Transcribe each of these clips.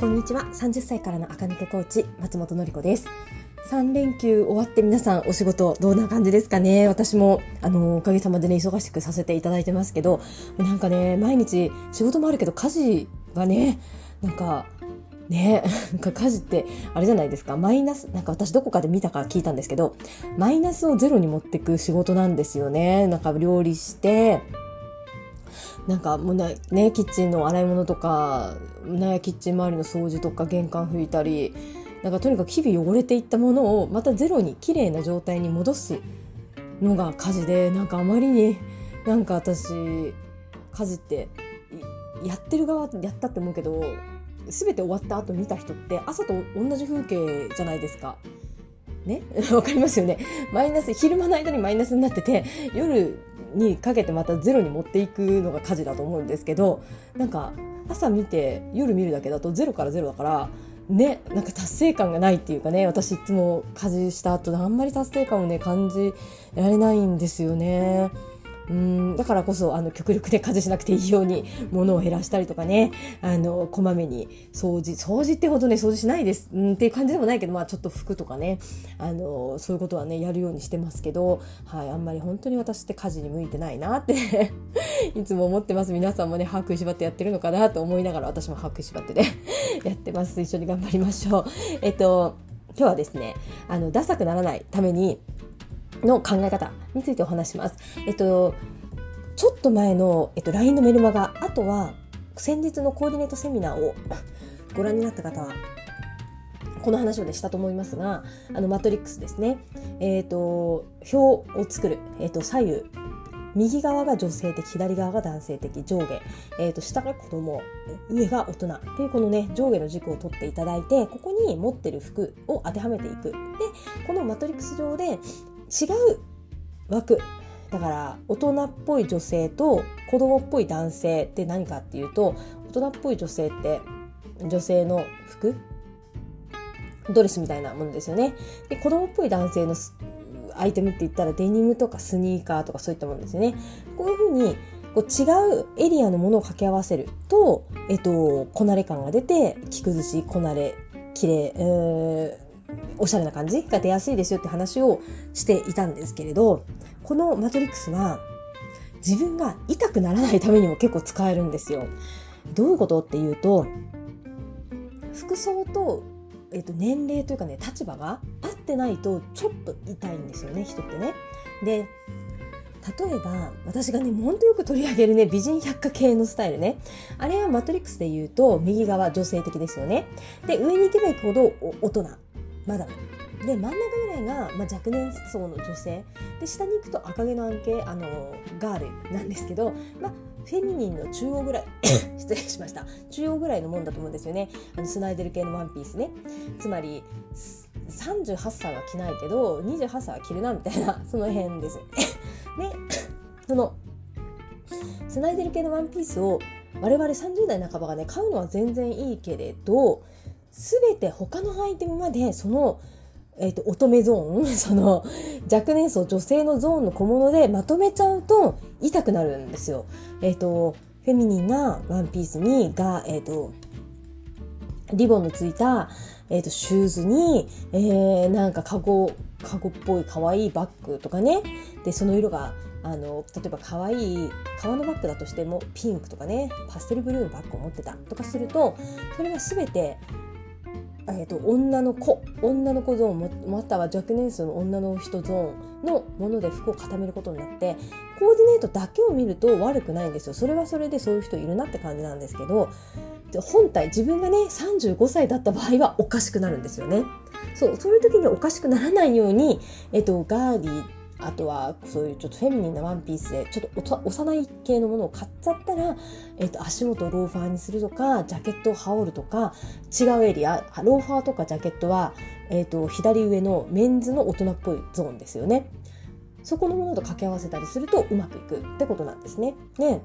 こんにちは。30歳からの赤抜けコーチ松本のり子です。3連休終わって皆さんお仕事どんな感じですかね？私もあのおかげさまでね忙しくさせていただいてますけどなんかね毎日仕事もあるけど家事がねなんかね なんか家事ってあれじゃないですか？マイナスなんか私どこかで見たか聞いたんですけどマイナスをゼロに持ってく仕事なんですよね。なんか料理してなんかもうねねキッチンの洗い物とか、ね、キッチン周りの掃除とか玄関拭いたりなんかとにかく日々汚れていったものをまたゼロに綺麗な状態に戻すのが家事でなんかあまりになんか私家事ってやってる側やったって思うけど全て終わった後見た人って朝と同じ風景じゃないですか。ね？わかりますよね？マイナス、昼間の間にマイナスになってて、夜にかけてまたゼロに持っていくのが家事だと思うんですけど、なんか朝見て夜見るだけだとゼロからゼロだから、ね、なんか達成感がないっていうかね、私いつも家事した後あんまり達成感をね、感じられないんですよね。うんだからこそあの極力で家事しなくていいように物を減らしたりとかね。あのこまめに掃除掃除ってほどね掃除しないです、うん、っていう感じでもないけどまあちょっと服とかね。あのそういうことはねやるようにしてますけど、はい、あんまり本当に私って家事に向いてないなって いつも思ってます。皆さんもね歯食いしばってやってるのかなと思いながら私も歯食いしばってね やってます。一緒に頑張りましょう。えっと今日はですねあのダサくならないためにの考え方についてお話します。えっと、ちょっと前の、えっと、LINE のメルマガ、あとは先日のコーディネートセミナーを ご覧になった方は、この話をね、したと思いますが、あの、マトリックスですね。えっ、と、表を作る、えっ、と、左右、右側が女性的、左側が男性的、上下、えっ、ー、と、下が子供、上が大人っていうこのね、上下の軸を取っていただいて、ここに持ってる服を当てはめていく。で、このマトリックス上で、違う枠だから大人っぽい女性と子供っぽい男性って何かっていうと大人っぽい女性って女性の服？ドレスみたいなものですよね。で子供っぽい男性のアイテムって言ったらデニムとかスニーカーとかそういったものですよね。こういうふうにこう違うエリアのものを掛け合わせると、えっと、こなれ感が出て着崩しこなれ綺麗、おしゃれな感じが出やすいですよって話をしていたんですけれどこのマトリックスは自分が痛くならないためにも結構使えるんですよ。どういうことっていうと服装と,、えー、と年齢というかね立場が合ってないとちょっと痛いんですよね人ってね。で例えば私がねほんとよく取り上げるね美人百科系のスタイルねあれはマトリックスで言うと右側女性的ですよねで上に行けば行くほど大人マダムで真ん中ぐらいが、まあ、若年層の女性。で下に行くと赤毛のアンケあのガールなんですけど、まあ、フェミニンの中央ぐらい。失礼しました。中央ぐらいのもんだと思うんですよね。あのスナイデル系のワンピースね。つまり38歳は着ないけど28歳は着るなみたいな その辺です。でそのスナイデル系のワンピースを我々30代半ばがね買うのは全然いいけれど全て他のアイテムまでその、えーと、乙女ゾーン その若年層女性のゾーンの小物でまとめちゃうと痛くなるんですよ。えっ、ー、とフェミニンなワンピースにが、えっ、ー、とリボンのついた、えーと、シューズに、えー、なんかカゴカゴっぽい可愛いバッグとかねでその色があの例えば可愛い革のバッグだとしてもピンクとかねパステルブルーのバッグを持ってたとかするとそれは全てえーと、女の子女の子ゾーンまたは若年層の女の人ゾーンのもので服を固めることになってコーディネートだけを見ると悪くないんですよ。それはそれでそういう人いるなって感じなんですけど本体自分がね35歳だった場合はおかしくなるんですよね。そうそういう時におかしくならないように、えっ、ー、と、ガーリーあとはそういうちょっとフェミニンなワンピースでちょっと幼い系のものを買っちゃったら、えー、と足元をローファーにするとかジャケットを羽織るとか違うエリアローファーとかジャケットは、えー、と左上のメンズの大人っぽいゾーンですよね。そこのものと掛け合わせたりするとうまくいくってことなんですね。ね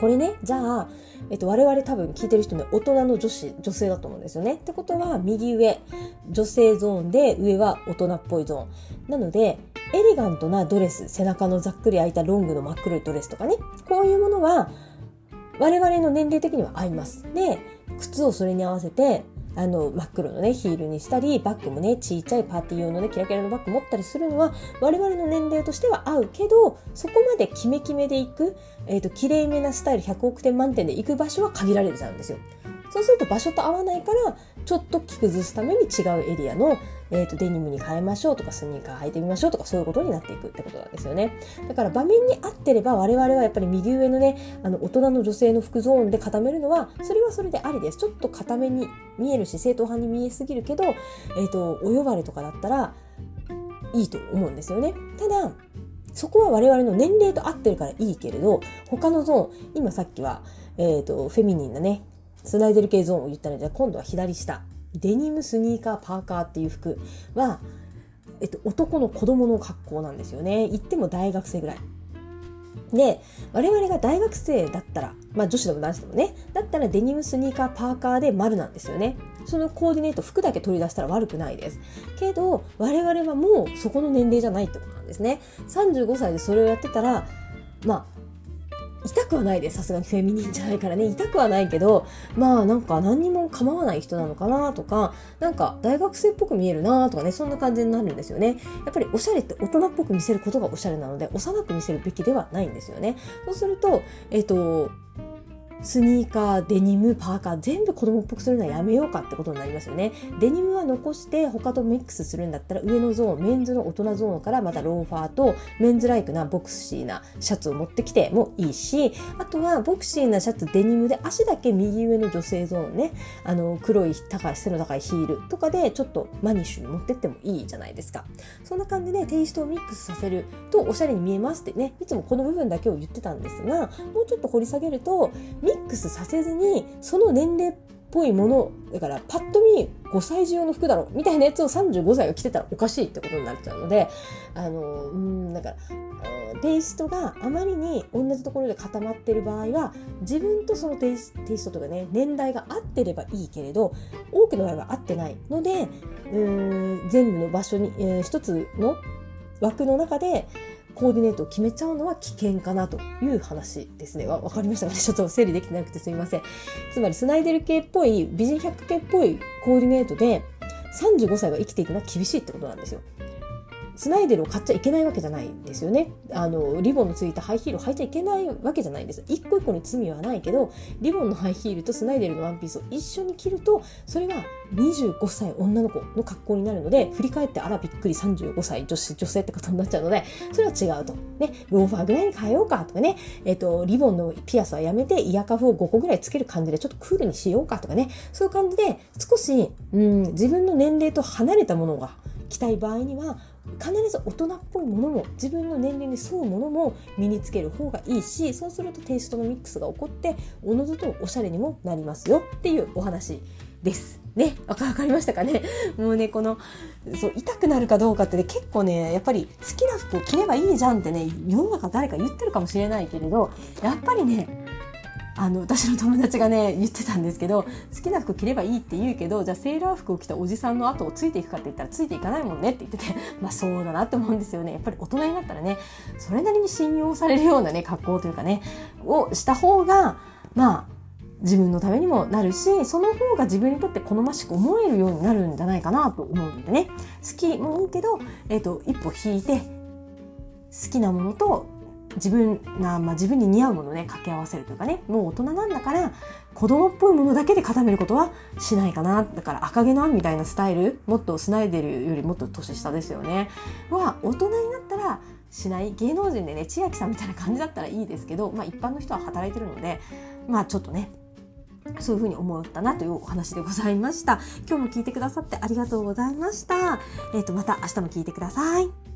これねじゃあ、えっと、我々多分聞いてる人ね大人の女子女性だと思うんですよね。ってことは右上女性ゾーンで上は大人っぽいゾーン。なのでエレガントなドレス背中のざっくり開いたロングの真っ黒いドレスとかねこういうものは我々の年齢的には合います。で靴をそれに合わせてあの真っ黒のねヒールにしたりバッグもねちっちゃいパーティー用のねキラキラのバッグ持ったりするのは我々の年齢としては合うけどそこまでキメキメでいく、えーと、綺麗めなスタイル100億点満点で行く場所は限られちゃうんですよ。そうすると場所と合わないからちょっと着崩すために違うエリアの、えーと、デニムに変えましょうとかスニーカー履いてみましょうとかそういうことになっていくってことなんですよね。だから場面に合ってれば我々はやっぱり右上のねあの大人の女性の服ゾーンで固めるのはそれはそれでありです。ちょっと固めに見えるし正統派に見えすぎるけど、えーと、お呼ばれとかだったらいいと思うんですよね。ただそこは我々の年齢と合ってるからいいけれど他のゾーン今さっきは、えーとフェミニンなねスナイデル系ゾーンを言ったので、今度は左下。デニム、スニーカー、パーカーっていう服は、えっと、男の子供の格好なんですよね。言っても大学生ぐらい。で、我々が大学生だったら、まあ女子でも男子でもね、だったらデニム、スニーカー、パーカーで丸なんですよね。そのコーディネート、服だけ取り出したら悪くないです。けど、我々はもうそこの年齢じゃないってことなんですね。35歳でそれをやってたら、まあ、痛くはないです。さすがにフェミニンじゃないからね。痛くはないけど、まあなんか何にも構わない人なのかなとか、なんか大学生っぽく見えるなとかね、そんな感じになるんですよね。やっぱりおしゃれって大人っぽく見せることがおしゃれなので、幼く見せるべきではないんですよね。そうすると、えっ、ー、と、スニーカー、デニム、パーカー、全部子供っぽくするのはやめようかってことになりますよね。デニムは残して他とミックスするんだったら上のゾーン、メンズの大人ゾーンからまたローファーとメンズライクなボクシーなシャツを持ってきてもいいし、あとはボクシーなシャツ、デニムで足だけ右上の女性ゾーンね、あの黒い高い背の高いヒールとかでちょっとマニッシュに持ってってもいいじゃないですか。そんな感じでテイストをミックスさせるとおしゃれに見えますってね、いつもこの部分だけを言ってたんですが、もうちょっと掘り下げると、ックスさせずにその年齢っぽいものだからパッと見5歳児用の服だろみたいなやつを35歳が着てたらおかしいってことになっちゃうのであのうんだからテイストがあまりに同じところで固まってる場合は自分とそのテイステイストとかね年代が合ってればいいけれど多くの場合は合ってないのでうん全部の場所に、えー、一つの枠の中でコーディネートを決めちゃうのは危険かなという話ですね。わかりましたかねちょっと整理できてなくてすみません。つまりスナイデル系っぽい、美人百景っぽいコーディネートで35歳が生きていくのは厳しいってことなんですよ。スナイデルを買っちゃいけないわけじゃないんですよね。あの、リボンのついたハイヒールを履いちゃいけないわけじゃないんです。一個一個に罪はないけど、リボンのハイヒールとスナイデルのワンピースを一緒に着ると、それが25歳女の子の格好になるので、振り返ってあらびっくり35歳女子、女性ってことになっちゃうので、それは違うと。ね、ローファーぐらいに変えようかとかね、えっ、ー、と、リボンのピアスはやめてイヤカフを5個ぐらいつける感じでちょっとクールにしようかとかね、そういう感じで少し、うん、自分の年齢と離れたものが着たい場合には必ず大人っぽいものも自分の年齢に沿うものも身につける方がいいしそうするとテイストのミックスが起こっておのずとおしゃれにもなりますよっていうお話です。ね、わかりましたかね？もうね、この、そう、痛くなるかどうかってね、結構ね、やっぱり好きな服を着ればいいじゃんってね、世の中誰か言ってるかもしれないけれど、やっぱりね、あの私の友達がね言ってたんですけど好きな服着ればいいって言うけどじゃあセーラー服を着たおじさんの後をついていくかって言ったらついていかないもんねって言ってて まあそうだなって思うんですよね。やっぱり大人になったらねそれなりに信用されるようなね格好というかねをした方がまあ自分のためにもなるしその方が自分にとって好ましく思えるようになるんじゃないかなと思うんでね。好きもいいけど、えーと一歩引いて好きなものと自分な、まあ、自分に似合うものね掛け合わせるというかねもう大人なんだから子供っぽいものだけで固めることはしないかなだから赤毛のみたいなスタイルもっとスナイデルよりもっと年下ですよねは大人になったらしない芸能人でね千秋さんみたいな感じだったらいいですけど、まあ、一般の人は働いてるのでまあちょっとねそういうふうに思ったなというお話でございました。今日も聞いてくださってありがとうございました。えっ、ー、と、また明日も聞いてください。